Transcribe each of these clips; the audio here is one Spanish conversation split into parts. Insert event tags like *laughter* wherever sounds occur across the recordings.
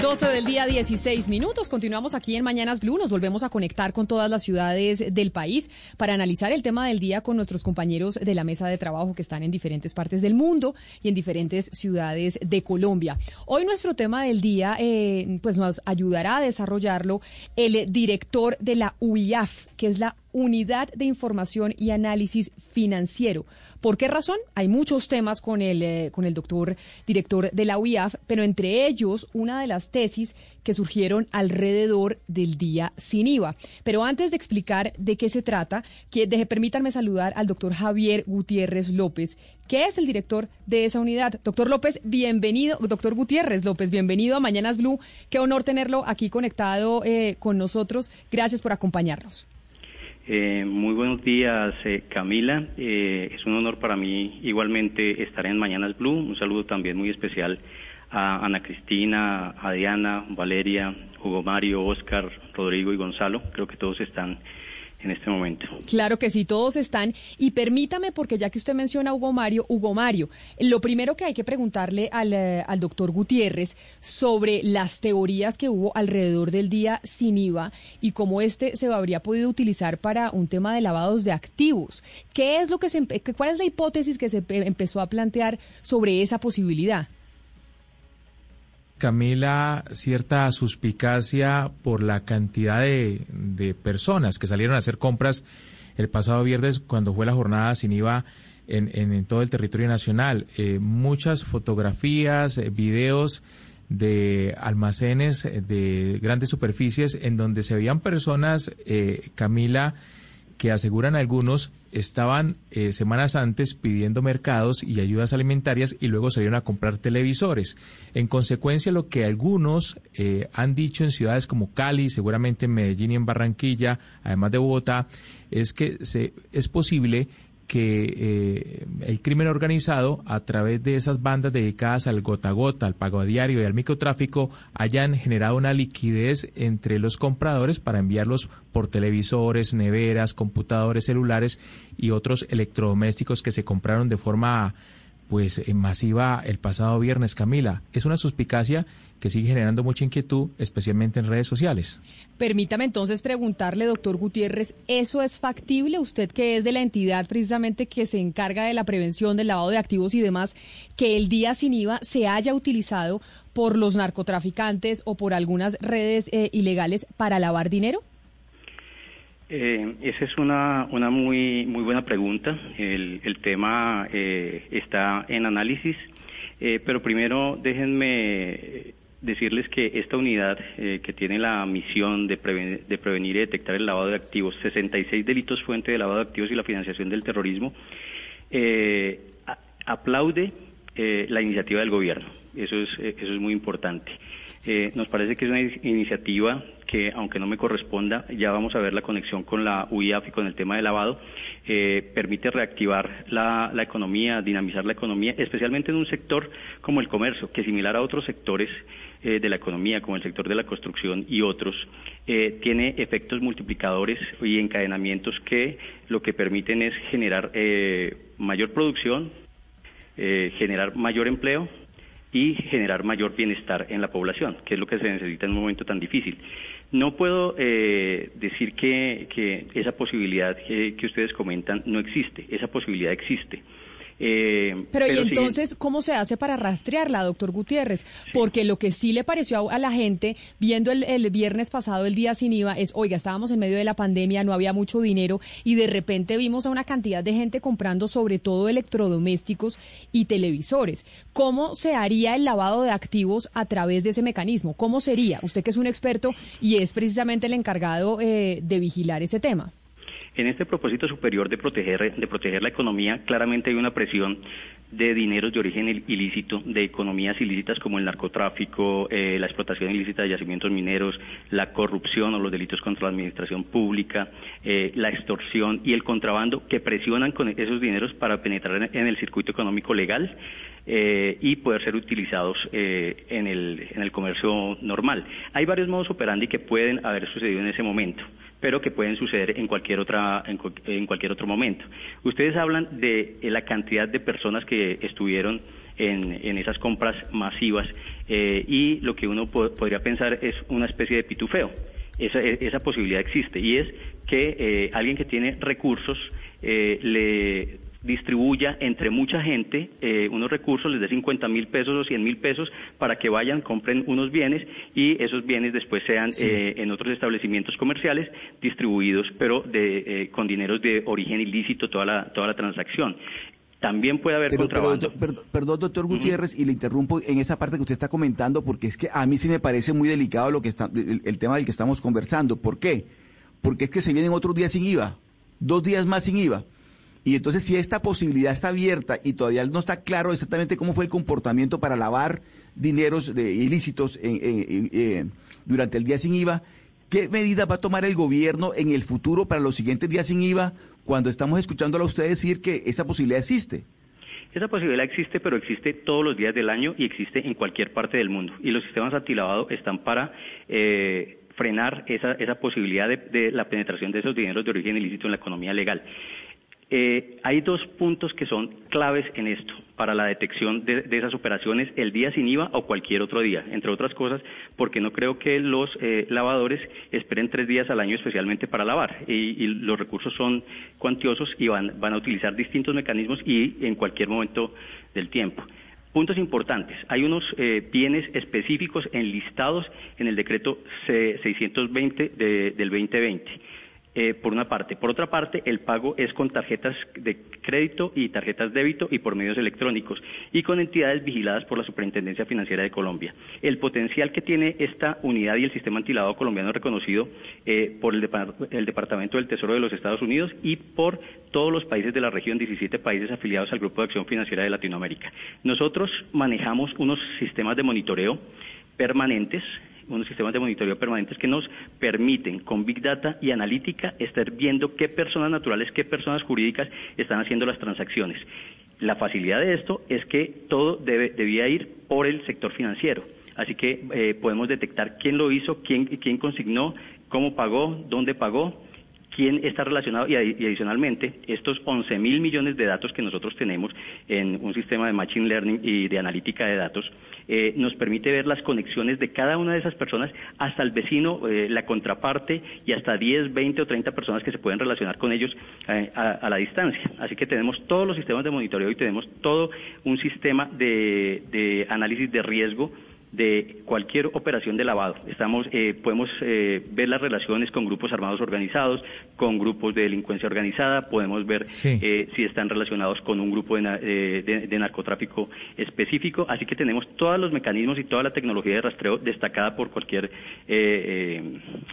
12 del día, 16 minutos. Continuamos aquí en Mañanas Blue. Nos volvemos a conectar con todas las ciudades del país para analizar el tema del día con nuestros compañeros de la mesa de trabajo que están en diferentes partes del mundo y en diferentes ciudades de Colombia. Hoy nuestro tema del día eh, pues nos ayudará a desarrollarlo el director de la UIAF, que es la Unidad de Información y Análisis Financiero. ¿Por qué razón? Hay muchos temas con el, eh, con el doctor director de la UIAF, pero entre ellos una de las tesis que surgieron alrededor del día sin IVA. Pero antes de explicar de qué se trata, deje, permítanme saludar al doctor Javier Gutiérrez López, que es el director de esa unidad. Doctor López, bienvenido. Doctor Gutiérrez López, bienvenido a Mañanas Blue. Qué honor tenerlo aquí conectado eh, con nosotros. Gracias por acompañarnos. Eh, muy buenos días, eh, Camila. Eh, es un honor para mí igualmente estar en Mañanas Blue. Un saludo también muy especial a Ana Cristina, a Diana, Valeria, Hugo Mario, Oscar, Rodrigo y Gonzalo. Creo que todos están en este momento. Claro que sí, todos están. Y permítame, porque ya que usted menciona a Hugo Mario, Hugo Mario, lo primero que hay que preguntarle al, eh, al doctor Gutiérrez sobre las teorías que hubo alrededor del día sin IVA y cómo este se habría podido utilizar para un tema de lavados de activos. ¿Qué es lo que se, ¿Cuál es la hipótesis que se empezó a plantear sobre esa posibilidad? Camila, cierta suspicacia por la cantidad de, personas que salieron a hacer compras el pasado viernes cuando fue la jornada sin IVA en, todo el territorio nacional. Eh, muchas fotografías, eh, videos de almacenes eh, de grandes superficies en donde se veían personas, Camila, que aseguran algunos estaban eh, semanas antes pidiendo mercados y ayudas alimentarias y luego salieron a comprar televisores. En consecuencia, lo que algunos eh, han dicho en ciudades como Cali, seguramente en Medellín y en Barranquilla, además de Bogotá, es que se, es posible que eh, el crimen organizado, a través de esas bandas dedicadas al gota a gota, al pago a diario y al microtráfico, hayan generado una liquidez entre los compradores para enviarlos por televisores, neveras, computadores celulares y otros electrodomésticos que se compraron de forma pues eh, masiva el pasado viernes, Camila. Es una suspicacia que sigue generando mucha inquietud, especialmente en redes sociales. Permítame entonces preguntarle, doctor Gutiérrez, ¿eso es factible? Usted que es de la entidad precisamente que se encarga de la prevención del lavado de activos y demás, que el día sin IVA se haya utilizado por los narcotraficantes o por algunas redes eh, ilegales para lavar dinero? Eh, esa es una, una muy, muy buena pregunta. El, el tema eh, está en análisis, eh, pero primero déjenme decirles que esta unidad eh, que tiene la misión de, de, prevenir y detectar el lavado de activos, 66 delitos fuente de lavado de activos y la financiación del terrorismo, eh, aplaude eh, la iniciativa del gobierno. Eso es, eso es muy importante. nos parece que es una iniciativa que, aunque no me corresponda, ya vamos a ver la conexión con la UIAF y con el tema de lavado, permite reactivar la, economía, dinamizar la economía, especialmente en un sector como el comercio, que similar a otros sectores eh, de la economía, como el sector de la construcción y otros, eh, tiene efectos multiplicadores y encadenamientos que lo que permiten es generar eh, mayor producción, generar mayor empleo y generar mayor bienestar en la población, que es lo que se necesita en un momento tan difícil. No puedo decir que, esa posibilidad que, ustedes comentan no existe, esa posibilidad existe. Eh, pero, y entonces, ¿cómo se hace para rastrearla, doctor Gutiérrez? Porque lo que sí le pareció a, la gente, viendo el, el, viernes pasado el día sin IVA, es, oiga, estábamos en medio de la pandemia, no había mucho dinero y de repente vimos a una cantidad de gente comprando sobre todo electrodomésticos y televisores. ¿Cómo se haría el lavado de activos a través de ese mecanismo? ¿Cómo sería? Usted que es un experto y es precisamente el encargado eh, de vigilar ese tema. En este propósito superior de proteger, de proteger la economía, claramente hay una presión de dineros de origen ilícito, de economías ilícitas como el narcotráfico, eh, la explotación ilícita de yacimientos mineros, la corrupción o los delitos contra la administración pública, eh, la extorsión y el contrabando que presionan con esos dineros para penetrar en el circuito económico legal eh, y poder ser utilizados en el, en el comercio normal. Hay varios modos operandi que pueden haber sucedido en ese momento pero que pueden suceder en cualquier otra en, cualquier otro momento. Ustedes hablan de eh, la cantidad de personas que estuvieron en, esas compras masivas eh, y lo que uno podría pensar es una especie de pitufeo. Esa, e, esa posibilidad existe y es que eh, alguien que tiene recursos le distribuya entre mucha gente eh, unos recursos, les dé 50 mil pesos o 100 mil pesos para que vayan, compren unos bienes y esos bienes después sean eh, en otros establecimientos comerciales distribuidos, pero de, eh, con dineros de origen ilícito toda la, toda la transacción. También puede haber contrabando. perdón, doctor Gutiérrez, y le interrumpo en esa parte que usted está comentando, porque es que a mí sí me parece muy delicado lo que está, el tema del que estamos conversando. ¿Por qué? Porque es que se vienen otros días sin IVA, dos días más sin IVA. Y entonces si esta posibilidad está abierta y todavía no está claro exactamente cómo fue el comportamiento para lavar dineros de ilícitos durante el día sin IVA, ¿qué medidas va a tomar el gobierno en el futuro para los siguientes días sin IVA cuando estamos escuchándolo a usted decir que esa posibilidad existe? Esa posibilidad existe, pero existe todos los días del año y existe en cualquier parte del mundo. Y los sistemas antilavado están para eh, frenar esa, esa posibilidad de, la penetración de esos dineros de origen ilícito en la economía legal. Eh, hay dos puntos que son claves en esto para la detección de, esas operaciones el día sin IVA o cualquier otro día, entre otras cosas, porque no creo que los eh, lavadores esperen tres días al año especialmente para lavar y, los recursos son cuantiosos y van, a utilizar distintos mecanismos y en cualquier momento del tiempo. Puntos importantes. Hay unos eh, bienes específicos enlistados en el decreto 620 del 2020 eh, por una parte. Por otra parte, el pago es con tarjetas de crédito y tarjetas débito y por medios electrónicos y con entidades vigiladas por la Superintendencia Financiera de Colombia. El potencial que tiene esta unidad y el sistema antilado colombiano reconocido eh, por el, el, Departamento del Tesoro de los Estados Unidos y por todos los países de la región, 17 países afiliados al Grupo de Acción Financiera de Latinoamérica. Nosotros manejamos unos sistemas de monitoreo permanentes unos sistemas de monitoreo permanentes que nos permiten con Big Data y analítica estar viendo qué personas naturales, qué personas jurídicas están haciendo las transacciones. La facilidad de esto es que todo debía ir por el sector financiero. Así que eh, podemos detectar quién lo hizo, quién, quién consignó, cómo pagó, dónde pagó, quién está relacionado y, adicionalmente estos 11 mil millones de datos que nosotros tenemos en un sistema de Machine Learning y de analítica de datos eh, nos permite ver las conexiones de cada una de esas personas hasta el vecino, eh, la contraparte y hasta 10, 20 o 30 personas que se pueden relacionar con ellos eh, a, la distancia. Así que tenemos todos los sistemas de monitoreo y tenemos todo un sistema de análisis de riesgo de cualquier operación de lavado. Estamos, eh, podemos eh, ver las relaciones con grupos armados organizados, con grupos de delincuencia organizada, podemos ver eh, si están relacionados con un grupo de, narcotráfico específico. Así que tenemos todos los mecanismos y toda la tecnología de rastreo destacada por cualquier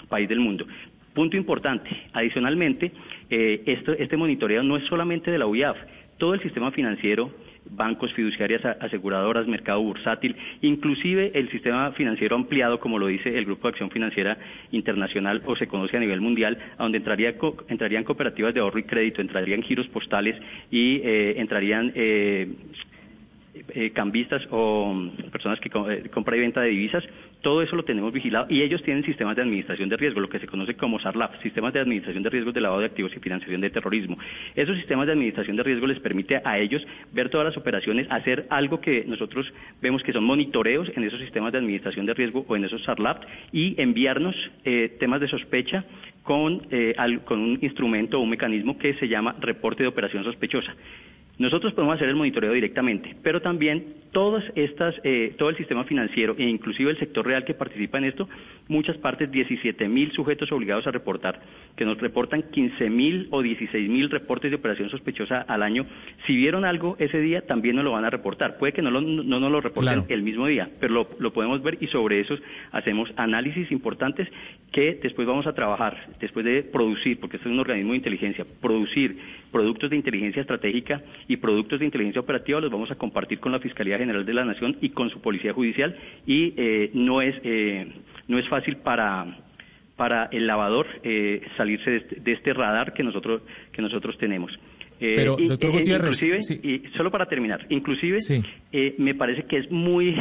país del mundo. Punto importante. Adicionalmente, este monitoreo no es solamente de la UIAF, todo el sistema financiero bancos, fiduciarias, aseguradoras, mercado bursátil, inclusive el sistema financiero ampliado, como lo dice el Grupo de Acción Financiera Internacional o se conoce a nivel mundial, a donde entraría, entrarían cooperativas de ahorro y crédito, entrarían giros postales y eh, entrarían eh, eh, cambistas o mm, personas que eh, compra y venta de divisas, todo eso lo tenemos vigilado y ellos tienen sistemas de administración de riesgo, lo que se conoce como SARLAF, sistemas de administración de riesgos de lavado de activos y financiación de terrorismo. Esos sistemas de administración de riesgo les permite a ellos ver todas las operaciones, hacer algo que nosotros vemos que son monitoreos en esos sistemas de administración de riesgo o en esos SARLAF y enviarnos eh, temas de sospecha con, con un instrumento o un mecanismo que se llama reporte de operación sospechosa. Nosotros podemos hacer el monitoreo directamente, pero también todas estas, eh, todo el sistema financiero e inclusive el sector real que participa en esto, muchas partes, 17 mil sujetos obligados a reportar, que nos reportan 15 mil o 16 mil reportes de operación sospechosa al año. Si vieron algo ese día, también nos lo van a reportar. Puede que no, lo, no nos lo reporten el mismo día, pero lo, lo podemos ver y sobre eso hacemos análisis importantes que después vamos a trabajar, después de producir, porque este es un organismo de inteligencia, producir productos de inteligencia estratégica y productos de inteligencia operativa los vamos a compartir con la Fiscalía General de la Nación y con su Policía Judicial y eh, no es eh, no es fácil para para el lavador eh, salirse de este, de este, radar que nosotros que nosotros tenemos. Pero, doctor Gutiérrez, inclusive, y solo para terminar, inclusive me parece que es muy,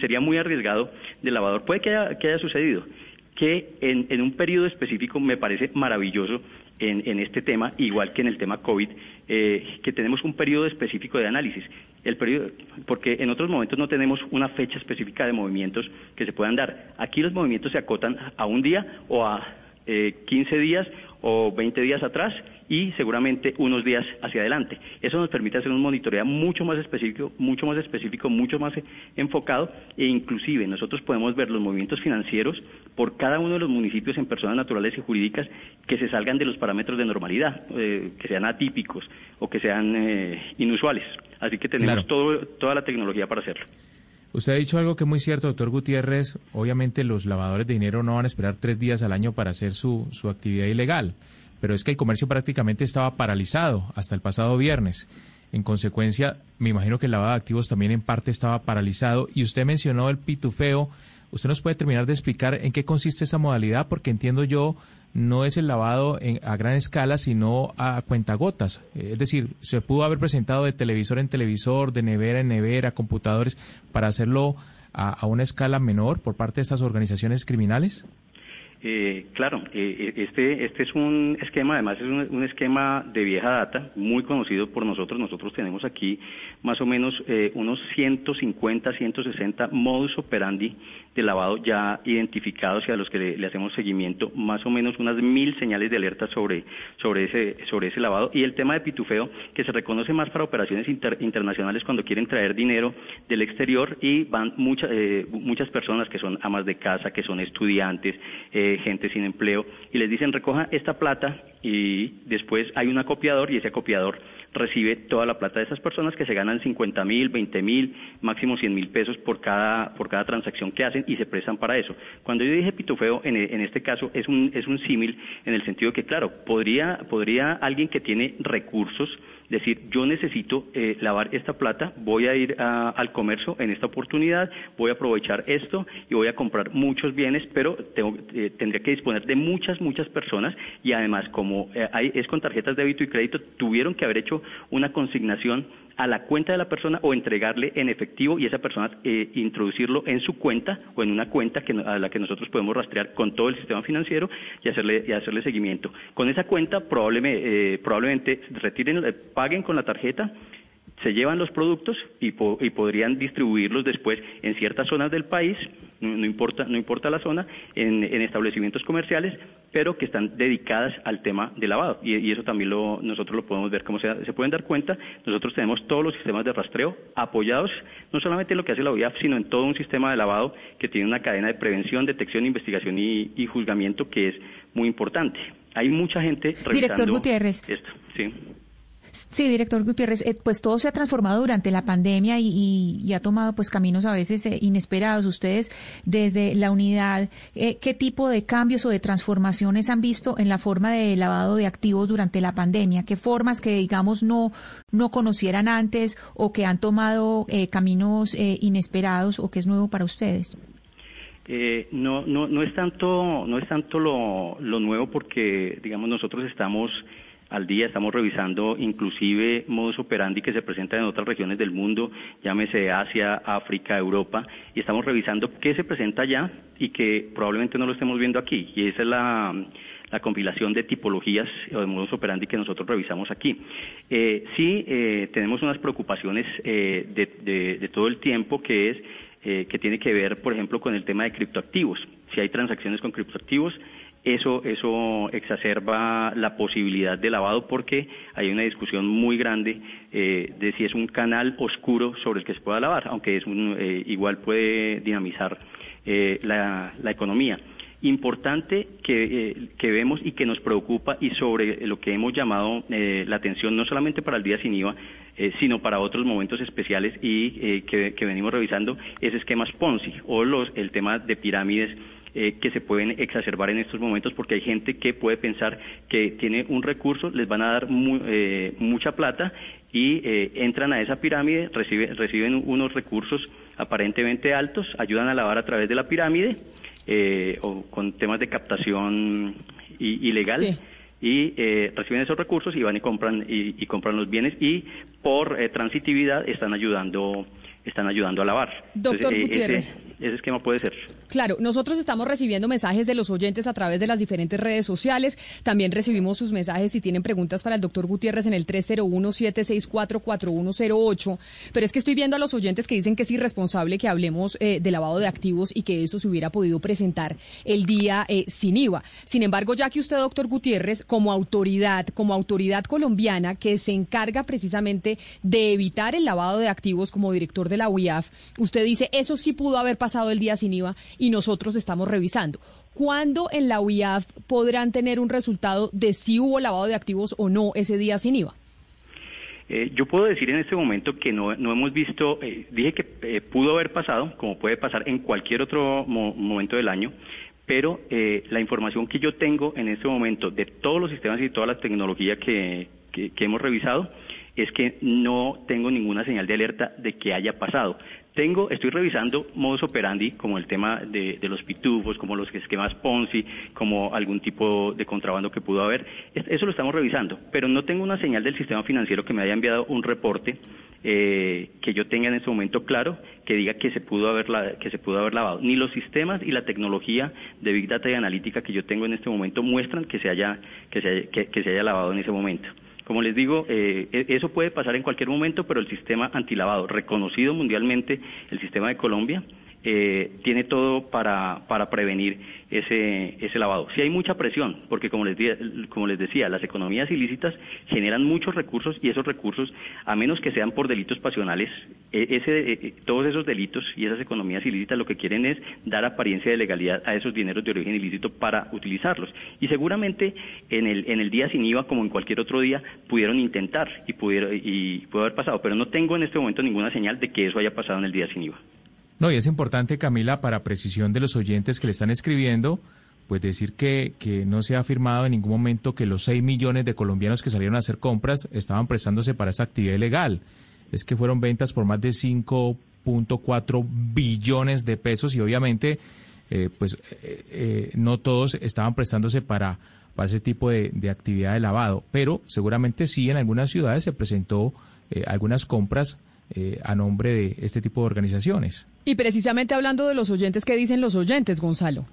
sería muy arriesgado del lavador. Puede que haya, que haya sucedido, que en, en, un periodo específico me parece maravilloso en, este tema, igual que en el tema COVID, eh, que tenemos un periodo específico de análisis. El periodo, porque en otros momentos no tenemos una fecha específica de movimientos que se puedan dar. Aquí los movimientos se acotan a un día o a eh, 15 días o 20 días atrás y seguramente unos días hacia adelante. Eso nos permite hacer un monitoreo mucho más específico, mucho más específico, mucho más enfocado e inclusive nosotros podemos ver los movimientos financieros por cada uno de los municipios en personas naturales y jurídicas que se salgan de los parámetros de normalidad, eh, que sean atípicos o que sean eh, inusuales. Así que tenemos todo, toda la tecnología para hacerlo. Usted ha dicho algo que es muy cierto, doctor Gutiérrez. Obviamente los lavadores de dinero no van a esperar tres días al año para hacer su, su actividad ilegal, pero es que el comercio prácticamente estaba paralizado hasta el pasado viernes. En consecuencia, me imagino que el lavado de activos también en parte estaba paralizado. Y usted mencionó el pitufeo. ¿Usted nos puede terminar de explicar en qué consiste esa modalidad? Porque entiendo yo no es el lavado a gran escala, sino a cuentagotas. Es decir, se pudo haber presentado de televisor en televisor, de nevera en nevera, computadores, para hacerlo a, una escala menor por parte de esas organizaciones criminales. Eh, claro, eh, este, este es un esquema, además es un, esquema de vieja data, muy conocido por nosotros. Nosotros tenemos aquí más o menos eh, unos 150, 160 modus operandi de lavado ya identificados y a los que le, hacemos seguimiento, más o menos unas mil señales de alerta sobre, sobre, ese, sobre ese lavado. Y el tema de pitufeo, que se reconoce más para operaciones internacionales cuando quieren traer dinero del exterior y van muchas eh, muchas personas que son amas de casa, que son estudiantes, eh, gente sin empleo, y les dicen recoja esta plata y después hay un acopiador y ese acopiador recibe toda la plata de esas personas que se ganan 50 mil, 20 mil, máximo 100 mil pesos por cada, por cada transacción que hacen y se prestan para eso. Cuando yo dije pitufeo, en, en este caso es un, es un símil en el sentido que, claro, podría, podría alguien que tiene recursos decir, yo necesito eh, lavar esta plata, voy a ir al comercio en esta oportunidad, voy a aprovechar esto y voy a comprar muchos bienes, pero tengo, eh, tendría que disponer de muchas, muchas personas y además como eh, hay, es con tarjetas de débito y crédito, tuvieron que haber hecho una consignación a la cuenta de la persona o entregarle en efectivo y esa persona eh, introducirlo en su cuenta o en una cuenta que, a la que nosotros podemos rastrear con todo el sistema financiero y hacerle, y hacerle seguimiento. Con esa cuenta probablemente, eh, probablemente retiren, eh, paguen con la tarjeta se llevan los productos y, podrían distribuirlos después en ciertas zonas del país, no, importa, no importa la zona, en, establecimientos comerciales, pero que están dedicadas al tema de lavado. Y, eso también lo, nosotros lo podemos ver como se, se pueden dar cuenta. Nosotros tenemos todos los sistemas de rastreo apoyados no solamente en lo que hace la OIAF, sino en todo un sistema de lavado que tiene una cadena de prevención, detección, investigación y, y juzgamiento que es muy importante. Hay mucha gente revisando Director Gutiérrez. esto. Sí. Sí, director Gutiérrez, eh, pues todo se ha transformado durante la pandemia y, ha tomado pues caminos a veces eh, inesperados. Ustedes desde la unidad, eh, ¿qué tipo de cambios o de transformaciones han visto en la forma de lavado de activos durante la pandemia? ¿Qué formas que digamos no, no conocieran antes o que han tomado caminos inesperados o que es nuevo para ustedes? no, no, no es tanto, no es tanto lo nuevo porque, digamos, nosotros estamos al día. Estamos revisando inclusive modus operandi que se presentan en otras regiones del mundo, llámese Asia, África, Europa, y estamos revisando qué se presenta allá y que probablemente no lo estemos viendo aquí. Y esa es la, compilación de tipologías o de modus operandi que nosotros revisamos aquí. Eh, sí, eh, tenemos unas preocupaciones eh, de, de, todo el tiempo que es que tiene que ver, por ejemplo, con el tema de criptoactivos. Si hay transacciones con criptoactivos, eso, eso exacerba la posibilidad de lavado porque hay una discusión muy grande eh, de si es un canal oscuro sobre el que se pueda lavar, aunque es un, eh, igual puede dinamizar eh, la, la, economía. Importante que, que, vemos y que nos preocupa y sobre lo que hemos llamado la atención no solamente para el día sin IVA, sino para otros momentos especiales y que, que, venimos revisando, es esquemas Ponzi o los, el tema de pirámides eh, que se pueden exacerbar en estos momentos porque hay gente que puede pensar que tiene un recurso, les van a dar eh, mucha plata y eh, entran a esa pirámide, reciben unos recursos aparentemente altos, ayudan a lavar a través de la pirámide o con temas de captación ilegal. y reciben esos recursos y van y compran y, compran los bienes y por transitividad están ayudando están ayudando a lavar. Doctor Gutiérrez ese esquema puede ser. Claro, nosotros estamos recibiendo mensajes de los oyentes a través de las diferentes redes sociales. También recibimos sus mensajes si tienen preguntas para el doctor Gutiérrez en el 301-764-4108. Pero es que estoy viendo a los oyentes que dicen que es irresponsable que hablemos eh, de lavado de activos y que eso se hubiera podido presentar el día eh, sin IVA. Sin embargo, ya que usted, doctor Gutiérrez, como autoridad, como autoridad colombiana que se encarga precisamente de evitar el lavado de activos como director de la UIAF, usted dice, eso sí pudo haber pasado el día sin IVA y nosotros estamos revisando. ¿Cuándo en la UIAF podrán tener un resultado de si hubo lavado de activos o no ese día sin IVA? Eh, yo puedo decir en este momento que no, hemos visto, eh, dije que eh, pudo haber pasado, como puede pasar en cualquier otro momento del año, pero la información que yo tengo en este momento de todos los sistemas y toda la tecnología que hemos revisado es que no tengo ninguna señal de alerta de que haya pasado. Tengo, estoy revisando modus operandi, como el tema de, los pitufos, como los esquemas Ponzi, como algún tipo de contrabando que pudo haber. Eso lo estamos revisando, pero no tengo una señal del sistema financiero que me haya enviado un reporte eh, que yo tenga en este momento claro que diga que se pudo haber que se pudo haber lavado. Ni los sistemas y la tecnología de big data y analítica que yo tengo en este momento muestran que se haya que se que se haya lavado en ese momento. Como les digo, eh, e, eso puede pasar en cualquier momento, pero el sistema antilavado, reconocido mundialmente, el sistema de Colombia, eh, tiene todo para, prevenir ese, ese lavado. Si hay mucha presión, porque como les, como les decía, las economías ilícitas generan muchos recursos y esos recursos, a menos que sean por delitos pasionales, e, ese, e, todos esos delitos y esas economías ilícitas lo que quieren es dar apariencia de legalidad a esos dineros de origen ilícito para utilizarlos. Y seguramente en el, en el día sin IVA, como en cualquier otro día, pudieron intentar y, pudieron, y pudo haber pasado, pero no tengo en este momento ninguna señal de que eso haya pasado en el día sin IVA. No, y es importante, Camila, para precisión de los oyentes que le están escribiendo, pues decir que, que no se ha afirmado en ningún momento que los 6 millones de colombianos que salieron a hacer compras estaban prestándose para esa actividad ilegal. Es que fueron ventas por más de 5.4 billones de pesos y obviamente eh, pues eh, eh, no todos estaban prestándose para, para ese tipo de, de, actividad de lavado, pero seguramente sí en algunas ciudades se presentó algunas compras eh, a nombre de este tipo de organizaciones. Y precisamente hablando de los oyentes, ¿qué dicen los oyentes, Gonzalo?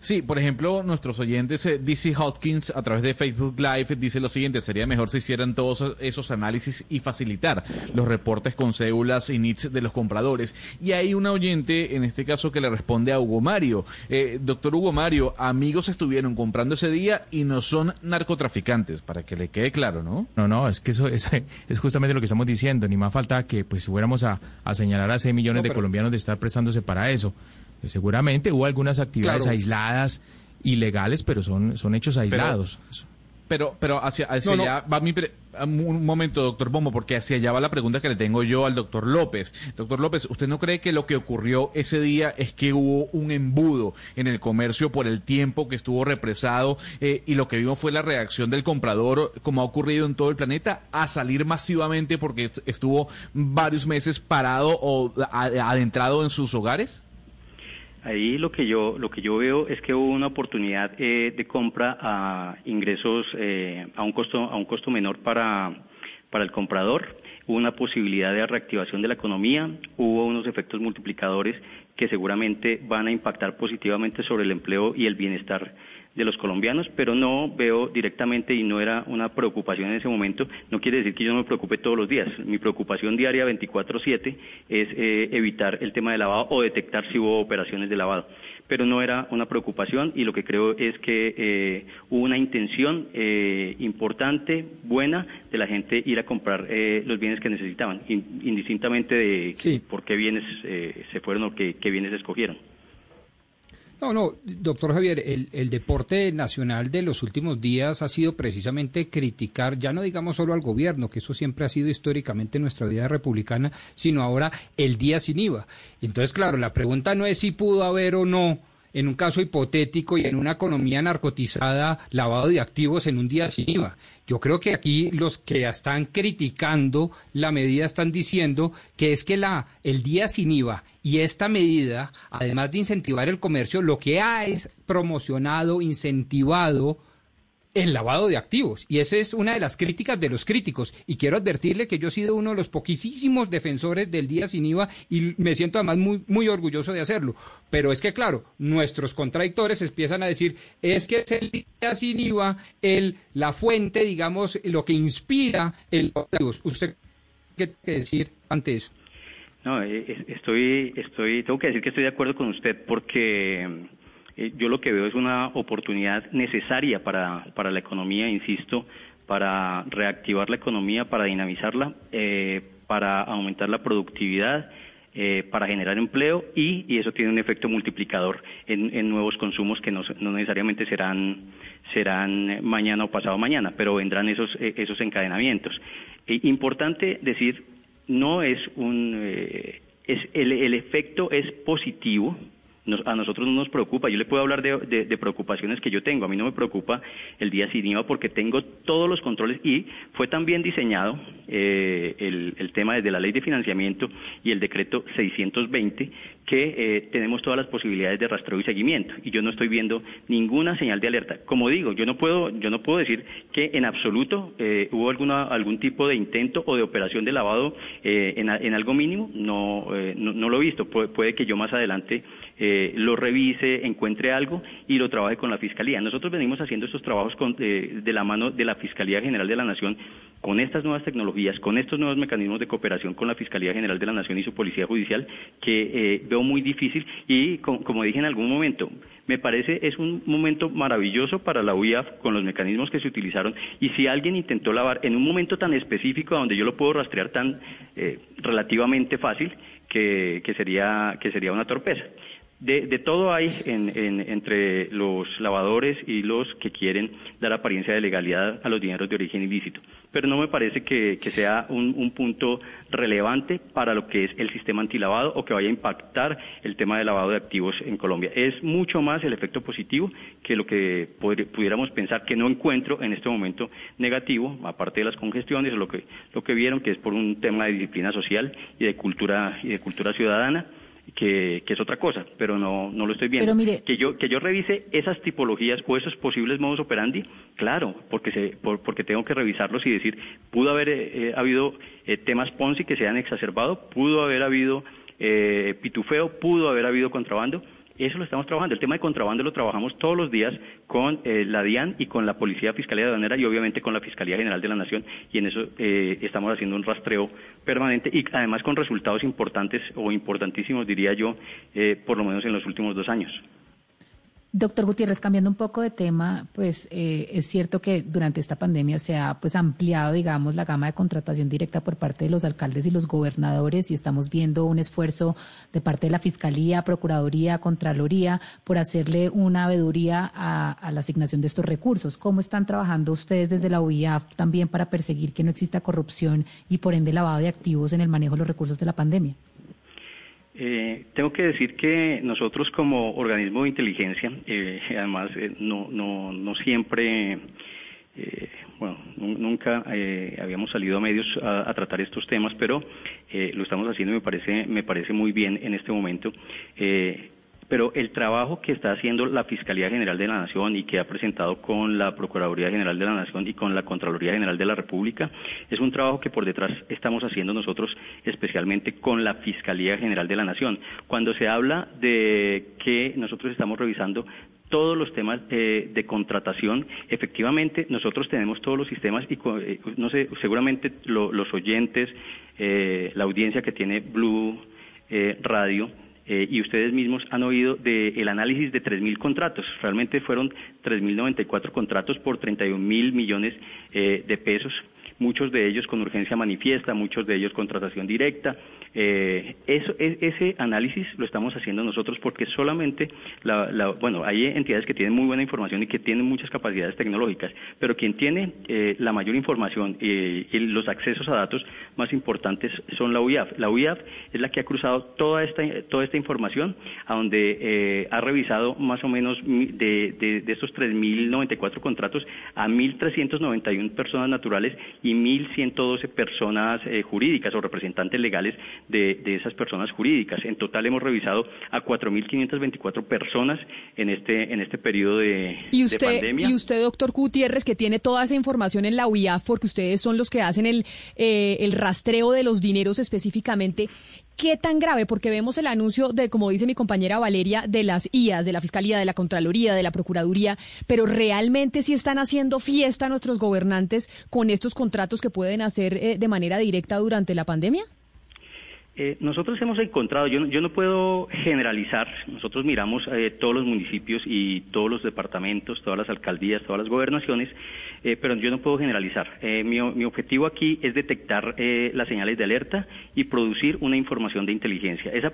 Sí, por ejemplo, nuestros oyentes, eh, DC Hopkins, a través de Facebook Live, dice lo siguiente, sería mejor si hicieran todos esos análisis y facilitar los reportes con cédulas y NITs de los compradores. Y hay una oyente, en este caso, que le responde a Hugo Mario. Eh, doctor Hugo Mario, amigos estuvieron comprando ese día y no son narcotraficantes, para que le quede claro, ¿no? No, no, es que eso es, *laughs* justamente lo que estamos diciendo. Ni más falta que pues fuéramos a, señalar a 6 millones de colombianos de estar prestándose para eso. Pues seguramente hubo algunas actividades aisladas, ilegales, pero son, son hechos aislados. Pero, pero, hacia, allá va mi... un momento, doctor Bombo, porque hacia allá va la pregunta que le tengo yo al doctor López. Doctor López, ¿usted no cree que lo que ocurrió ese día es que hubo un embudo en el comercio por el tiempo que estuvo represado eh, y lo que vimos fue la reacción del comprador, como ha ocurrido en todo el planeta, a salir masivamente porque estuvo varios meses parado o adentrado en sus hogares? Ahí lo que yo lo que yo veo es que hubo una oportunidad eh, de compra a ingresos eh, a un costo a un costo menor para para el comprador, hubo una posibilidad de reactivación de la economía, hubo unos efectos multiplicadores que seguramente van a impactar positivamente sobre el empleo y el bienestar de los colombianos, pero no veo directamente y no era una preocupación en ese momento, no quiere decir que yo no me preocupe todos los días. Mi preocupación diaria 24/7 es eh, evitar el tema de lavado o detectar si hubo operaciones de lavado. pero no era una preocupación y lo que creo es que eh, hubo una intención eh, importante, buena, de la gente ir a comprar eh, los bienes que necesitaban, indistintamente de por qué bienes se fueron o qué, qué bienes escogieron. No, no, doctor Javier, el, el, deporte nacional de los últimos días ha sido precisamente criticar, ya no digamos solo al gobierno, que eso siempre ha sido históricamente nuestra vida republicana, sino ahora el día sin IVA. Entonces, claro, la pregunta no es si pudo haber o no en un caso hipotético y en una economía narcotizada, lavado de activos en un día sin IVA. Yo creo que aquí los que están criticando la medida están diciendo que es que la, el día sin IVA y esta medida, además de incentivar el comercio, lo que ha es promocionado, incentivado el lavado de activos. Y esa es una de las críticas de los críticos. Y quiero advertirle que yo he sido uno de los poquísimos defensores del día sin IVA y me siento además muy, muy orgulloso de hacerlo. Pero es que, claro, nuestros contradictores empiezan a decir, es que es el día sin IVA el, la fuente, digamos, lo que inspira el... ¿Usted qué decir ante eso? No, eh, estoy, estoy, tengo que decir que estoy de acuerdo con usted porque eh, yo lo que veo es una oportunidad necesaria para, para la economía, insisto, para reactivar la economía, para dinamizarla, eh, para aumentar la productividad, eh, para generar empleo y, y, eso tiene un efecto multiplicador en, nuevos consumos que no, no, necesariamente serán, serán mañana o pasado mañana, pero vendrán esos, esos encadenamientos. importante decir, no es un... es, el, el efecto es positivo, a nosotros no nos preocupa. Yo le puedo hablar de, preocupaciones que yo tengo. A mí no me preocupa el día sin IVA porque tengo todos los controles y fue también diseñado eh, el, tema desde la ley de financiamiento y el decreto 620 que eh, tenemos todas las posibilidades de rastreo y seguimiento y yo no estoy viendo ninguna señal de alerta. Como digo, yo no puedo, yo no puedo decir que en absoluto eh, hubo alguna, algún tipo de intento o de operación de lavado en, algo mínimo. No, no, lo he visto. puede que yo más adelante eh, lo revise, encuentre algo y lo trabaje con la Fiscalía. Nosotros venimos haciendo estos trabajos eh, de la mano de la Fiscalía General de la Nación con estas nuevas tecnologías, con estos nuevos mecanismos de cooperación con la Fiscalía General de la Nación y su Policía Judicial, que eh, veo muy difícil y, como dije en algún momento, me parece es un momento maravilloso para la UIAF con los mecanismos que se utilizaron y si alguien intentó lavar en un momento tan específico donde yo lo puedo rastrear tan relativamente fácil que, sería, que sería una torpeza. De, todo hay entre los lavadores y los que quieren dar apariencia de legalidad a los dineros de origen ilícito. Pero no me parece que, sea un, punto relevante para lo que es el sistema antilavado o que vaya a impactar el tema de lavado de activos en Colombia. Es mucho más el efecto positivo que lo que pudiéramos pensar que no encuentro en este momento negativo, aparte de las congestiones, lo que, lo que vieron que es por un tema de disciplina social y de cultura, y de cultura ciudadana que, es otra cosa, pero no, no lo estoy viendo. que yo que yo revise esas tipologías o esos posibles modos operandi, claro, porque se, porque tengo que revisarlos y decir, pudo haber eh, habido eh, temas Ponzi que se han exacerbado, pudo haber habido eh, pitufeo, pudo haber habido contrabando, eso lo estamos trabajando. El tema de contrabando lo trabajamos todos los días con eh, la DIAN y con la Policía Fiscalía de Aduanera y obviamente con la Fiscalía General de la Nación y en eso eh, estamos haciendo un rastreo permanente y además con resultados importantes o importantísimos, diría yo, eh, por lo menos en los últimos dos años. Doctor Gutiérrez, cambiando un poco de tema, pues eh, es cierto que durante esta pandemia se ha pues ampliado, digamos, la gama de contratación directa por parte de los alcaldes y los gobernadores y estamos viendo un esfuerzo de parte de la Fiscalía, Procuraduría, Contraloría por hacerle una veeduría a, la asignación de estos recursos. ¿Cómo están trabajando ustedes desde la UIAF también para perseguir que no exista corrupción y por ende lavado de activos en el manejo de los recursos de la pandemia? Eh, tengo que decir que nosotros como organismo de inteligencia, eh, además eh, no, no, no siempre, eh, bueno, nunca habíamos salido a medios a tratar estos temas, pero lo estamos haciendo y me parece, me parece muy bien en este momento. Pero el trabajo que está haciendo la Fiscalía General de la Nación y que ha presentado con la Procuraduría General de la Nación y con la Contraloría General de la República es un trabajo que por detrás estamos haciendo nosotros especialmente con la Fiscalía General de la Nación. Cuando se habla de que nosotros estamos revisando todos los temas eh, de contratación. Efectivamente, nosotros tenemos todos los sistemas y, eh, no sé, seguramente los oyentes, eh, la audiencia que tiene Blue Radio, y ustedes mismos han oído del análisis de 3.000 contratos. Realmente fueron 3.094 contratos por 31 mil millones de pesos muchos de ellos con urgencia manifiesta, muchos de ellos contratación directa. Eh, eso, e, ese análisis lo estamos haciendo nosotros porque solamente, la, bueno, hay entidades que tienen muy buena información y que tienen muchas capacidades tecnológicas, pero quien tiene eh, la mayor información eh, y los accesos a datos más importantes son la UIAF. La UIAF es la que ha cruzado toda esta, toda esta información, a donde ha revisado más o menos de, de, de estos 3.094 contratos a 1.391 personas naturales y 1.112 personas eh, jurídicas o representantes legales de, esas personas jurídicas. En total hemos revisado a 4.524 personas en este, en este periodo de, ¿Y usted, pandemia. Y usted, doctor Gutiérrez, que tiene toda esa información en la UIAF, porque ustedes son los que hacen el, eh, el rastreo de los dineros específicamente, ¿Qué tan grave? Porque vemos el anuncio de, como dice mi compañera Valeria, de las IAS, de la Fiscalía, de la Contraloría, de la Procuraduría, pero realmente sí están haciendo fiesta nuestros gobernantes con estos contratos que pueden hacer eh, de manera directa durante la pandemia? Eh, nosotros hemos encontrado, yo, yo, no puedo generalizar, nosotros miramos eh, todos los municipios y todos los departamentos, todas las alcaldías, todas las gobernaciones, eh, pero yo no puedo generalizar. Eh, mi, objetivo aquí es detectar eh, las señales de alerta y producir una información de inteligencia. Esa,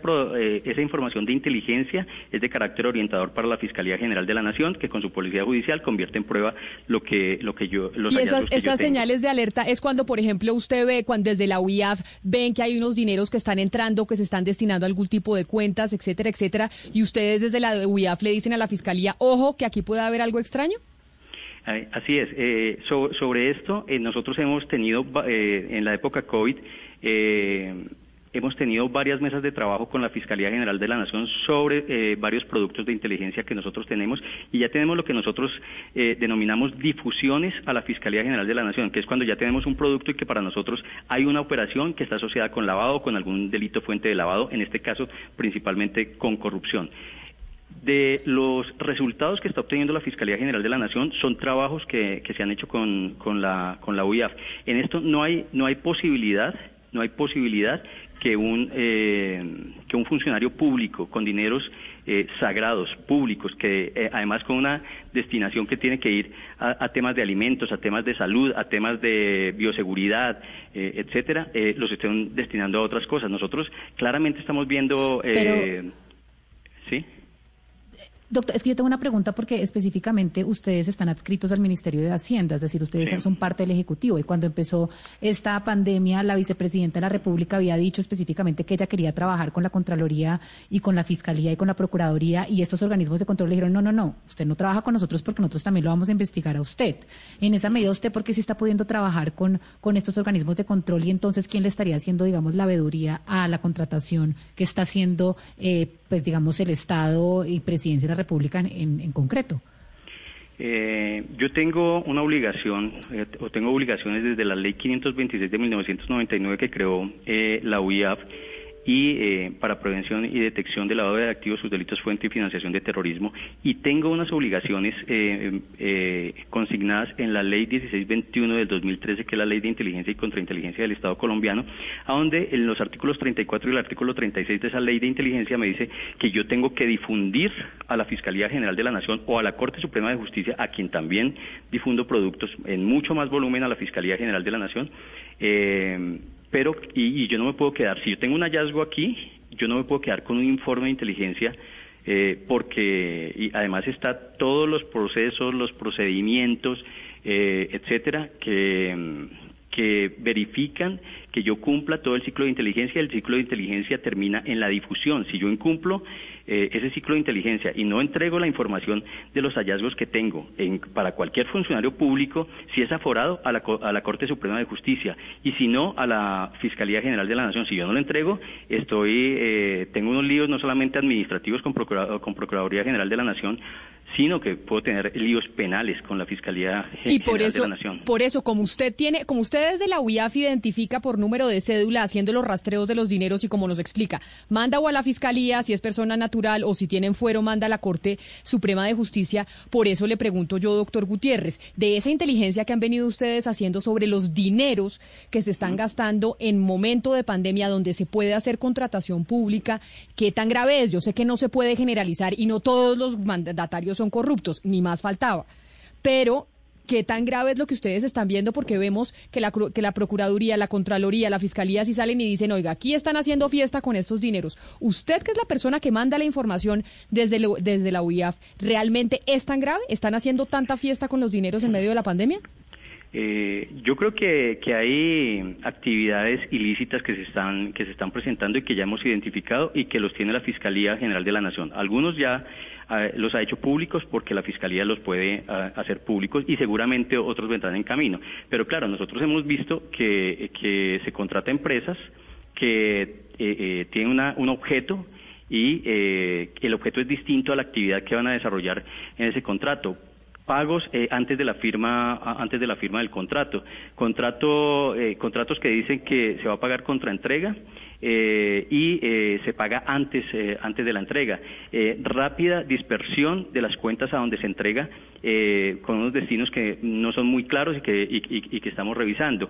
esa información de inteligencia es de carácter orientador para la Fiscalía General de la Nación, que con su policía judicial convierte en prueba lo que, lo que yo... Los y esas, esas señales de alerta es cuando, por ejemplo, usted ve, cuando desde la UIAF ven que hay unos dineros que están entrando, que se están destinando a algún tipo de cuentas, etcétera, etcétera, y ustedes desde la UIAF le dicen a la Fiscalía, ojo, que aquí puede haber algo extraño. Así es. Eh, sobre esto, eh, nosotros hemos tenido, eh, en la época COVID, hemos tenido varias mesas de trabajo con la Fiscalía General de la Nación sobre varios productos de inteligencia que nosotros tenemos y ya tenemos lo que nosotros denominamos difusiones a la Fiscalía General de la Nación, que es cuando ya tenemos un producto y que para nosotros hay una operación que está asociada con lavado o con algún delito fuente de lavado, en este caso principalmente con corrupción de los resultados que está obteniendo la Fiscalía General de la Nación son trabajos que, se han hecho con, la, con la UIAF. En esto no hay, no hay posibilidad, no hay posibilidad que un, eh, que un funcionario público con dineros eh, sagrados, públicos, que eh, además con una destinación que tiene que ir a, temas de alimentos, a temas de salud, a temas de bioseguridad, etcétera, los estén destinando a otras cosas. Nosotros claramente estamos viendo... ¿Sí? Doctor, es que yo tengo una pregunta porque específicamente ustedes están adscritos al Ministerio de Hacienda, es decir, ustedes son parte del Ejecutivo. Y cuando empezó esta pandemia, la vicepresidenta de la República había dicho específicamente que ella quería trabajar con la Contraloría y con la Fiscalía y con la Procuraduría. Y estos organismos de control le dijeron, no, no, no, usted no trabaja con nosotros porque nosotros también lo vamos a investigar a usted. En esa medida, ¿usted por qué sí está pudiendo trabajar con, con estos organismos de control? Y entonces, ¿quién le estaría haciendo, digamos, la veeduría a la contratación que está haciendo, eh, pues, digamos, el Estado y Presidencia de la República? República en, concreto? Eh, yo tengo una obligación, eh, o tengo obligaciones desde la ley 526 de 1999 que creó eh, la UIAF y eh, para prevención y detección del lavado de activos, sus delitos fuente y financiación de terrorismo. Y tengo unas obligaciones eh, eh, consignadas en la ley 1621 del 2013, que es la ley de inteligencia y contrainteligencia del Estado colombiano, a donde en los artículos 34 y el artículo 36 de esa ley de inteligencia me dice que yo tengo que difundir a la Fiscalía General de la Nación o a la Corte Suprema de Justicia, a quien también difundo productos en mucho más volumen a la Fiscalía General de la Nación, eh, pero y, yo no me puedo quedar, si yo tengo un hallazgo aquí, yo no me puedo quedar con un informe de inteligencia eh, porque y además está todos los procesos, los procedimientos, eh, etcétera, que, que verifican que yo cumpla todo el ciclo de inteligencia. El ciclo de inteligencia termina en la difusión. Si yo incumplo eh, ese ciclo de inteligencia y no entrego la información de los hallazgos que tengo para cualquier funcionario público, si es aforado a la, a la Corte Suprema de Justicia y si no a la Fiscalía General de la Nación. Si yo no lo entrego, estoy eh, tengo unos líos no solamente administrativos con, con Procuraduría General de la Nación, sino que puedo tener líos penales con la Fiscalía y por General eso, de la Nación. Por eso, como usted tiene, como usted desde la UIAF identifica por número de cédula haciendo los rastreos de los dineros y como nos explica, manda o a la fiscalía si es persona natural o si tienen fuero, manda a la Corte Suprema de Justicia. Por eso le pregunto yo, doctor Gutiérrez, de esa inteligencia que han venido ustedes haciendo sobre los dineros que se están gastando en momento de pandemia donde se puede hacer contratación pública, ¿qué tan grave es? Yo sé que no se puede generalizar y no todos los mandatarios son corruptos, ni más faltaba. Pero ¿Qué tan grave es lo que ustedes están viendo? Porque vemos que la, que la Procuraduría, la Contraloría, la Fiscalía sí salen y dicen, oiga, aquí están haciendo fiesta con estos dineros. Usted, que es la persona que manda la información desde, desde la UIAF, ¿realmente es tan grave? ¿Están haciendo tanta fiesta con los dineros en medio de la pandemia? Eh, yo creo que, que, hay actividades ilícitas que se están que se están presentando y que ya hemos identificado y que los tiene la Fiscalía General de la Nación. Algunos ya los ha hecho públicos porque la Fiscalía los puede eh, hacer públicos y seguramente otros vendrán en camino. Pero claro, nosotros hemos visto que, se contrata empresas que tienen un objeto y el objeto es distinto a la actividad que van a desarrollar en ese contrato pagos eh, antes de la firma antes de la firma del contrato contrato eh, contratos que dicen que se va a pagar contra entrega eh, y se paga antes antes de la entrega. Rápida dispersión de las cuentas a donde se entrega con unos destinos que no son muy claros y que, y que estamos revisando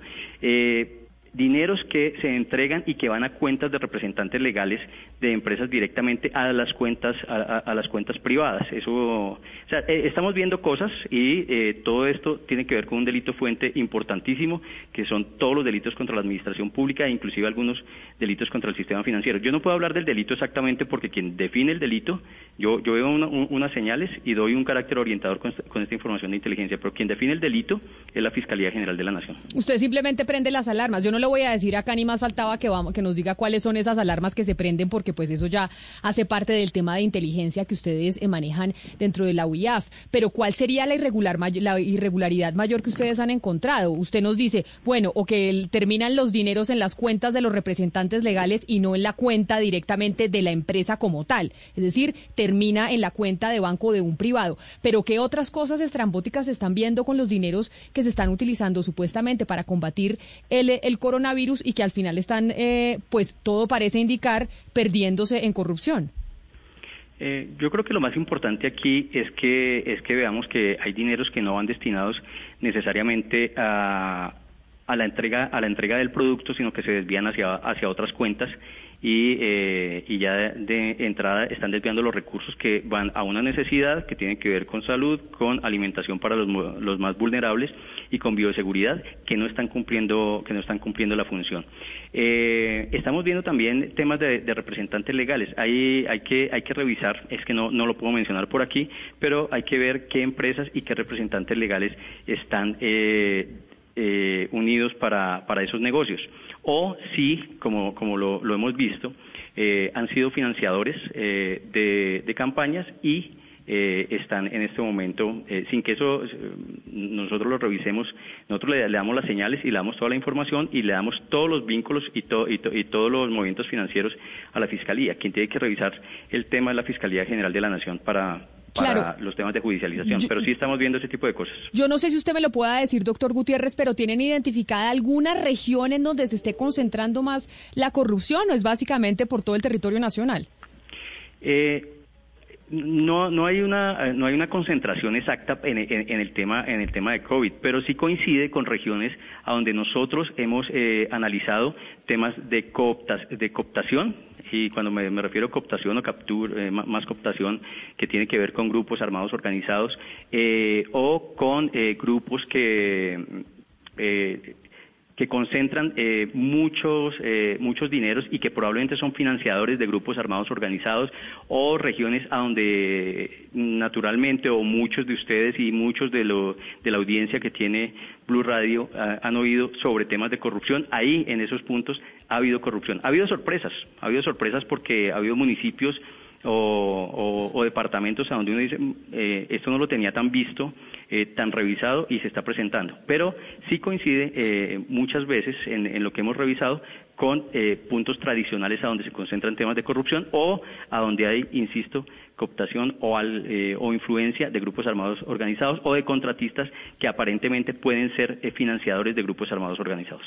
dineros que se entregan y que van a cuentas de representantes legales de empresas directamente a las cuentas a, las cuentas privadas. Eso, eh, estamos viendo cosas y eh, todo esto tiene que ver con un delito fuente importantísimo, que son todos los delitos contra la administración pública e inclusive algunos delitos contra el sistema financiero. Yo no puedo hablar del delito exactamente porque quien define el delito, yo, yo veo unas señales y doy un carácter orientador con, con esta información de inteligencia, pero quien define el delito es la Fiscalía General de la Nación. Usted simplemente prende las alarmas. Yo no le voy a decir acá ni más faltaba que vamos que nos diga cuáles son esas alarmas que se prenden porque pues eso ya hace parte del tema de inteligencia que ustedes eh, manejan dentro de la UIAF. Pero ¿cuál sería la irregular la irregularidad mayor que ustedes han encontrado? Usted nos dice, bueno, o que terminan los dineros en las cuentas de los representantes legales y no en la cuenta directamente de la empresa como tal. Es decir, termina en la cuenta de banco de un privado. Pero ¿qué otras cosas estrambóticas se están viendo con los dineros que se están utilizando supuestamente para combatir el, el coronavirus? Y que al final están, eh, pues todo parece indicar, perdiéndose en corrupción. Eh, yo creo que lo más importante aquí es que es que veamos que hay dineros que no van destinados necesariamente a, a la entrega a la entrega del producto, sino que se desvían hacia hacia otras cuentas y, eh, y ya de, entrada están desviando los recursos que van a una necesidad que tiene que ver con salud, con alimentación para los, los más vulnerables y con bioseguridad que no están cumpliendo que no están cumpliendo la función. Eh, estamos viendo también temas de, representantes legales. Hay, hay, que, hay que revisar, es que no, no lo puedo mencionar por aquí, pero hay que ver qué empresas y qué representantes legales están eh, eh, unidos para, para esos negocios o si, como, como lo, hemos visto, eh, han sido financiadores eh, de, campañas y eh, están en este momento, sin que eso nosotros lo revisemos, nosotros le, damos las señales y le damos toda la información y le damos todos los vínculos y, y, todos los movimientos financieros a la Fiscalía. Quien tiene que revisar el tema es la Fiscalía General de la Nación para, para los temas de judicialización, pero sí estamos viendo ese tipo de cosas. Yo no sé si usted me lo pueda decir, doctor Gutiérrez, pero ¿tienen identificada alguna región en donde se esté concentrando más la corrupción o es básicamente por todo el territorio nacional? Eh, no, no hay una no hay una concentración exacta en, el tema en el tema de COVID, pero sí coincide con regiones a donde nosotros hemos eh, analizado temas de cooptas, de cooptación y cuando me, refiero a cooptación o captura, eh, más cooptación que tiene que ver con grupos armados organizados eh, o con eh, grupos que que concentran eh, muchos, eh, muchos dineros y que probablemente son financiadores de grupos armados organizados o regiones a donde naturalmente o muchos de ustedes y muchos de, lo, de la audiencia que tiene Blue Radio ah, han oído sobre temas de corrupción. Ahí, en esos puntos, ha habido corrupción. Ha habido sorpresas, ha habido sorpresas porque ha habido municipios o, departamentos a donde uno dice, eh, esto no lo tenía tan visto, eh, tan revisado y se está presentando. Pero sí coincide eh, muchas veces en, lo que hemos revisado con puntos tradicionales a donde se concentran temas de corrupción o a donde hay, insisto, cooptación o, o influencia de grupos armados organizados o de contratistas que aparentemente pueden ser financiadores de grupos armados organizados.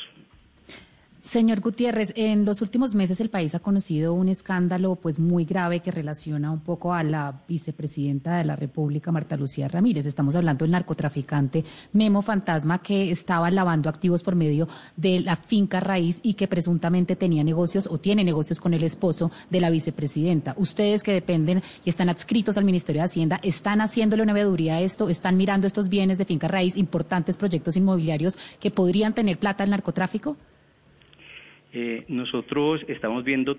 Señor Gutiérrez, en los últimos meses el país ha conocido un escándalo pues muy grave que relaciona un poco a la vicepresidenta de la República, Marta Lucía Ramírez. Estamos hablando del narcotraficante Memo Fantasma que estaba lavando activos por medio de la finca raíz y que presuntamente tenía negocios o tiene negocios con el esposo de la vicepresidenta. Ustedes que dependen y están adscritos al Ministerio de Hacienda, ¿están haciéndole una veeduría a esto? ¿Están mirando estos bienes de finca raíz, importantes proyectos inmobiliarios que podrían tener plata al narcotráfico? Eh, nosotros estamos viendo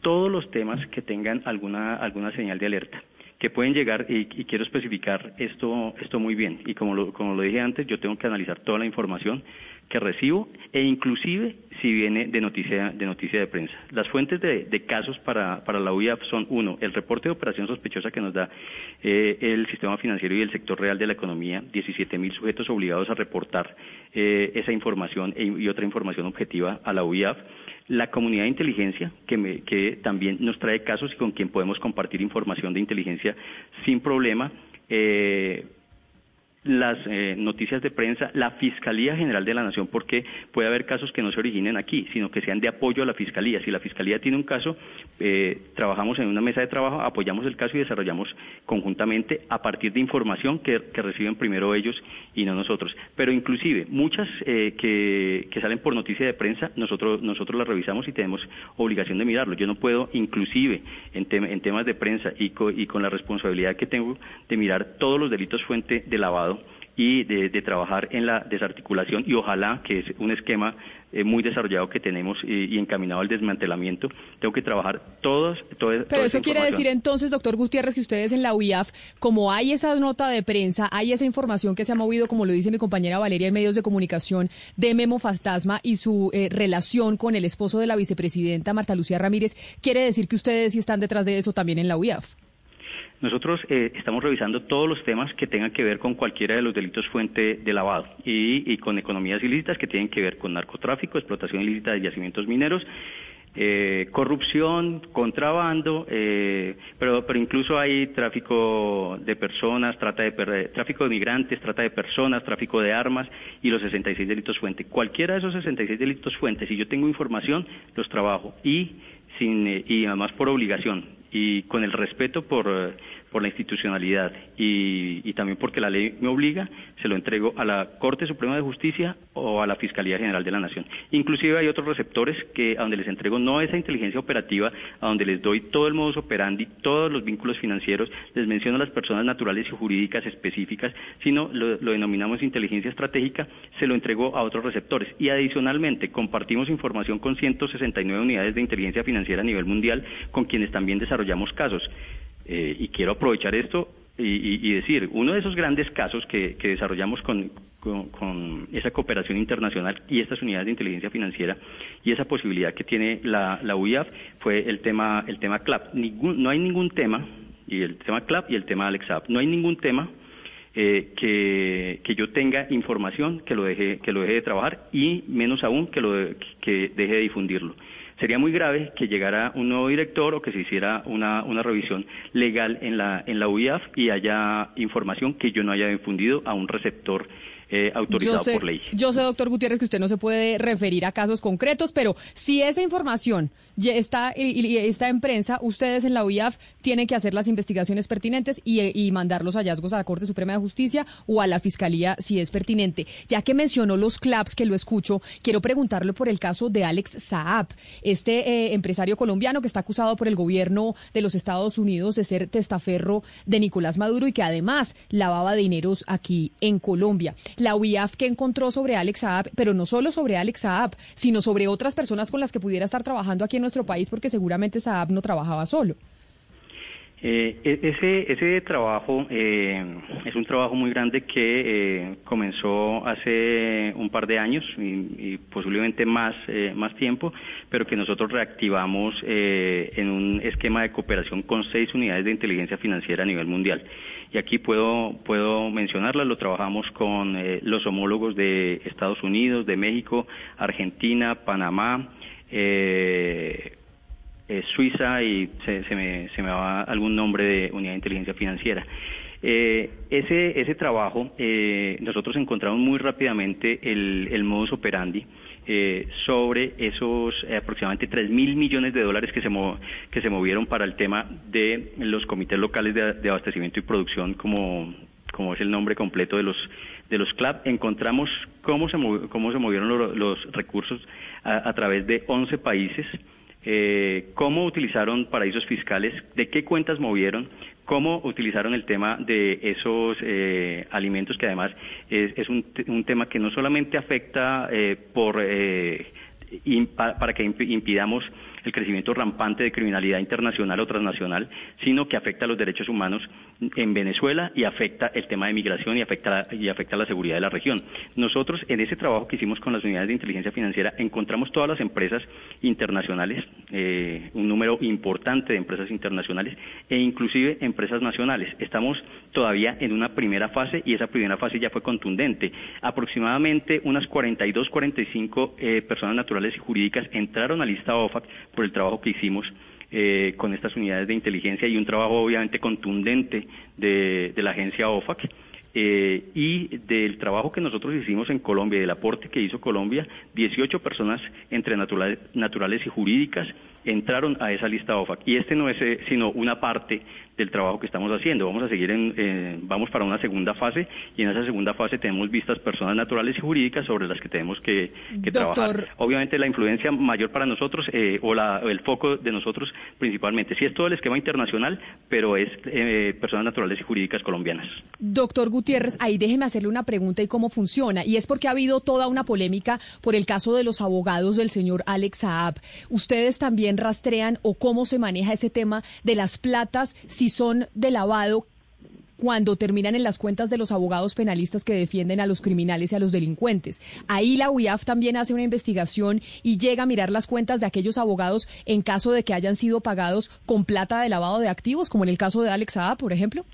todos los temas que tengan alguna, alguna señal de alerta que pueden llegar y, quiero especificar esto, esto muy bien. Y como lo, como lo dije antes, yo tengo que analizar toda la información que recibo e inclusive si viene de noticia de noticia de prensa. Las fuentes de, casos para, para, la UIAF son uno, el reporte de operación sospechosa que nos da eh, el sistema financiero y el sector real de la economía, 17 mil sujetos obligados a reportar eh, esa información e, y otra información objetiva a la UIAF la comunidad de inteligencia, que, que, también nos trae casos y con quien podemos compartir información de inteligencia sin problema. Eh, las eh, noticias de prensa, la Fiscalía General de la Nación, porque puede haber casos que no se originen aquí, sino que sean de apoyo a la Fiscalía. Si la Fiscalía tiene un caso, eh, trabajamos en una mesa de trabajo, apoyamos el caso y desarrollamos conjuntamente a partir de información que, reciben primero ellos y no nosotros. Pero inclusive muchas eh, que, salen por noticia de prensa, nosotros, nosotros las revisamos y tenemos obligación de mirarlo. Yo no puedo, inclusive en, en temas de prensa y con la responsabilidad que tengo de mirar todos los delitos fuente de lavado, y de, trabajar en la desarticulación y ojalá que es un esquema eh, muy desarrollado que tenemos y, encaminado al desmantelamiento. Tengo que trabajar todos. Pero eso quiere decir entonces, doctor Gutiérrez, que ustedes en la UIAF, como hay esa nota de prensa, hay esa información que se ha movido, como lo dice mi compañera Valeria, en medios de comunicación de Memo Fantasma y su eh, relación con el esposo de la vicepresidenta Marta Lucía Ramírez, quiere decir que ustedes sí están detrás de eso también en la UIAF. Nosotros eh, estamos revisando todos los temas que tengan que ver con cualquiera de los delitos fuente de lavado y, con economías ilícitas que tienen que ver con narcotráfico, explotación ilícita de yacimientos mineros, eh, corrupción, contrabando, eh, pero, pero incluso hay tráfico de personas, trata de, tráfico de migrantes, trata de personas, tráfico de armas y los 66 delitos fuente. Cualquiera de esos 66 delitos fuentes, si yo tengo información, los trabajo y, sin, y además por obligación y con el respeto por, por la institucionalidad y, y, también porque la ley me obliga, se lo entrego a la Corte Suprema de Justicia o a la Fiscalía General de la Nación. Inclusive hay otros receptores que a donde les entrego no esa inteligencia operativa, a donde les doy todo el modus operandi, todos los vínculos financieros, les menciono las personas naturales y jurídicas específicas, sino lo, lo denominamos inteligencia estratégica, se lo entrego a otros receptores. Y adicionalmente compartimos información con 169 unidades de inteligencia financiera a nivel mundial, con quienes también desarrollamos casos. Eh, y quiero aprovechar esto y, decir, uno de esos grandes casos que, desarrollamos con, esa cooperación internacional y estas unidades de inteligencia financiera y esa posibilidad que tiene la, la UIAF fue el tema, el tema CLAP. no hay ningún tema, y el tema CLAP y el tema AlexApp, no hay ningún tema eh, que, que, yo tenga información que lo deje que lo deje de trabajar y menos aún que lo que deje de difundirlo sería muy grave que llegara un nuevo director o que se hiciera una, una revisión legal en la, en la UIAF y haya información que yo no haya difundido a un receptor eh, autorizado por ley. Yo sé, doctor Gutiérrez, que usted no se puede referir a casos concretos, pero si esa información ya está, y, está en prensa, ustedes en la UIAF tienen que hacer las investigaciones pertinentes y, mandar los hallazgos a la Corte Suprema de Justicia o a la Fiscalía si es pertinente. Ya que mencionó los CLAPS, que lo escucho, quiero preguntarle por el caso de Alex Saab, este eh, empresario colombiano que está acusado por el gobierno de los Estados Unidos de ser testaferro de Nicolás Maduro y que además lavaba dineros aquí en Colombia la UIAF que encontró sobre Alex Saab, pero no solo sobre Alex Saab, sino sobre otras personas con las que pudiera estar trabajando aquí en nuestro país, porque seguramente Saab no trabajaba solo. Eh, e-, ese, trabajo eh, es un trabajo muy grande que eh, comenzó hace un par de años y, posiblemente más, más tiempo, pero que nosotros reactivamos en un esquema de cooperación con seis unidades de inteligencia financiera a nivel mundial. Y aquí puedo, puedo mencionarlas, lo trabajamos con los homólogos de Estados Unidos, de México, Argentina, Panamá, eh, eh, Suiza y se, me, se me va algún nombre de unidad de inteligencia financiera. Eh, ese, ese trabajo, eh, nosotros encontramos muy rápidamente el, el modus operandi eh, sobre esos eh, aproximadamente 3 mil millones de dólares que se, que se movieron para el tema de los comités locales de, abastecimiento y producción, como, como es el nombre completo de los de los CLAP, encontramos cómo se, cómo se movieron los, recursos a, través de 11 países, eh, cómo utilizaron paraísos fiscales, de qué cuentas movieron, cómo utilizaron el tema de esos eh, alimentos, que además es, un, un, tema que no solamente afecta eh, por, eh, para que impidamos el crecimiento rampante de criminalidad internacional o transnacional, sino que afecta a los derechos humanos en Venezuela y afecta el tema de migración y afecta, y afecta la seguridad de la región. Nosotros, en ese trabajo que hicimos con las unidades de inteligencia financiera, encontramos todas las empresas internacionales, eh, un número importante de empresas internacionales e inclusive empresas nacionales. Estamos todavía en una primera fase y esa primera fase ya fue contundente. Aproximadamente unas 42, 45 eh, personas naturales y jurídicas entraron a lista OFAC por el trabajo que hicimos eh, con estas unidades de inteligencia y un trabajo obviamente contundente de, la agencia OFAC. Eh, y del trabajo que nosotros hicimos en Colombia, del aporte que hizo Colombia, 18 personas entre naturales, naturales y jurídicas entraron a esa lista OFAC. Y este no es eh, sino una parte del trabajo que estamos haciendo. Vamos a seguir en, vamos para una segunda fase y en esa segunda fase tenemos vistas personas naturales y jurídicas sobre las que tenemos que, trabajar. Obviamente la influencia mayor para nosotros eh, o el foco de nosotros principalmente, sí es todo el esquema internacional, pero es eh, personas naturales y jurídicas colombianas. Doctor Gutiérrez, ahí déjeme hacerle una pregunta y cómo funciona. Y es porque ha habido toda una polémica por el caso de los abogados del señor Alex Saab. Ustedes también rastrean o cómo se maneja ese tema de las platas si son de lavado cuando terminan en las cuentas de los abogados penalistas que defienden a los criminales y a los delincuentes. Ahí la UIAF también hace una investigación y llega a mirar las cuentas de aquellos abogados en caso de que hayan sido pagados con plata de lavado de activos, como en el caso de Alex Saab, por ejemplo.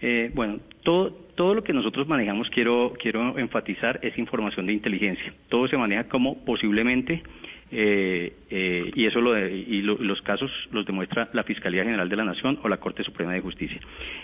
Eh, bueno, todo, todo lo que nosotros manejamos, quiero, quiero enfatizar, es información de inteligencia. Todo se maneja como posiblemente eh, eh, y eso lo y los casos los demuestra la Fiscalía General de la Nación o la Corte Suprema de Justicia.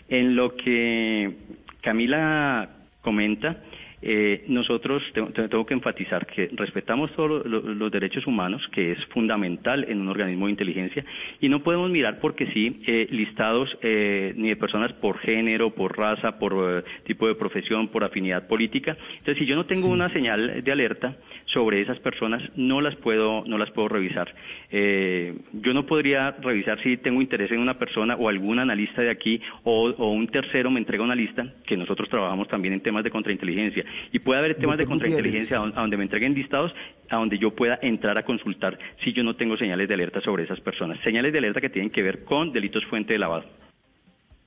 En lo que Camila comenta, eh, nosotros tengo que enfatizar que respetamos todos los, derechos humanos, que es fundamental en un organismo de inteligencia, y no podemos mirar porque sí eh, listados eh, ni de personas por género, por raza, por tipo de profesión, por afinidad política. Entonces, si yo no tengo una señal de alerta sobre esas personas, no las puedo, no las puedo revisar. yo no podría revisar si tengo interés en una persona o algún analista de aquí o, o un tercero me entrega una lista, que nosotros trabajamos también en temas de contrainteligencia y puede haber temas de contrainteligencia a donde me entreguen listados, a donde yo pueda entrar a consultar si yo no tengo señales de alerta sobre esas personas. Señales de alerta que tienen que ver con delitos fuente de lavado.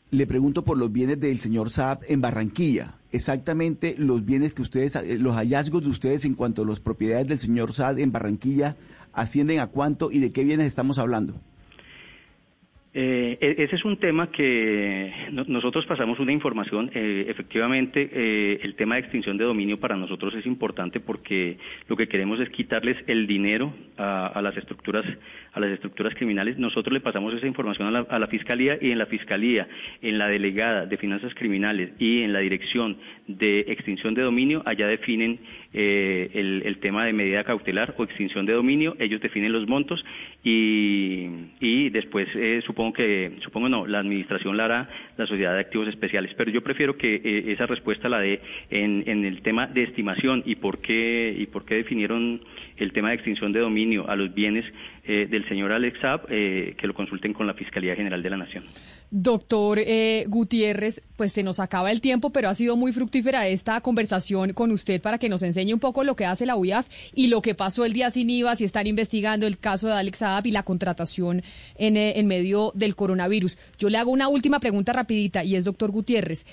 Le pregunto por los bienes del señor Saab en Barranquilla. Exactamente los bienes que ustedes, los hallazgos de ustedes en cuanto a las propiedades del señor Saab en Barranquilla, ascienden a cuánto y de qué bienes estamos hablando. Eh, e-, ese es un tema que nosotros pasamos una información. Eh, efectivamente, eh, el tema de extinción de dominio para nosotros es importante porque lo que queremos es quitarles el dinero a, las estructuras a las estructuras criminales. Nosotros le pasamos esa información a la, fiscalía y en la fiscalía, en la delegada de finanzas criminales y en la dirección de extinción de dominio, allá definen el, el, tema de medida cautelar o extinción de dominio. Ellos definen los montos y, y después supongo que, supongo no, la administración la hará la Sociedad de Activos Especiales, pero yo prefiero que eh, esa respuesta la dé en, en, el tema de estimación y por qué, y por qué definieron el tema de extinción de dominio a los bienes eh, del señor Alex Saab, eh, que lo consulten con la Fiscalía General de la Nación. Doctor eh, Gutiérrez, pues se nos acaba el tiempo, pero ha sido muy fructífera esta conversación con usted para que nos enseñe un poco lo que hace la UIAF y lo que pasó el día sin IVA, si están investigando el caso de Alex Saab y la contratación en, en medio del coronavirus. Yo le hago una última pregunta rapidita y es, doctor Gutiérrez.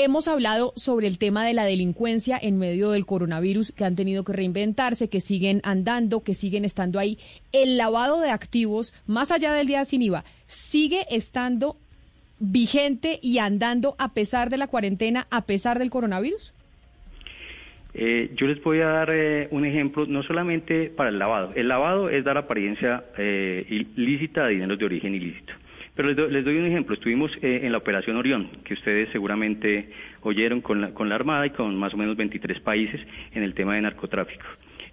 Hemos hablado sobre el tema de la delincuencia en medio del coronavirus, que han tenido que reinventarse, que siguen andando, que siguen estando ahí. El lavado de activos, más allá del día sin IVA, sigue estando vigente y andando a pesar de la cuarentena, a pesar del coronavirus. Eh, yo les voy a dar eh, un ejemplo, no solamente para el lavado. El lavado es dar apariencia eh, ilícita a dineros de origen ilícito. Pero les, doy un ejemplo. Estuvimos eh, en la Operación Orión, que ustedes seguramente oyeron con la, con la Armada y con más o menos 23 países en el tema de narcotráfico.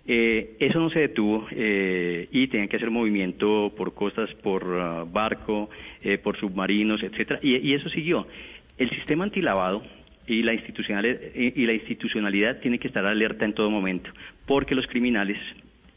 Eh, eso no se detuvo eh, y tenían que hacer movimiento por costas, por uh, barco, eh, por submarinos, etcétera, y, y, eso siguió. El sistema antilavado y la, institucionalidad, y la institucionalidad tiene que estar alerta en todo momento, porque los criminales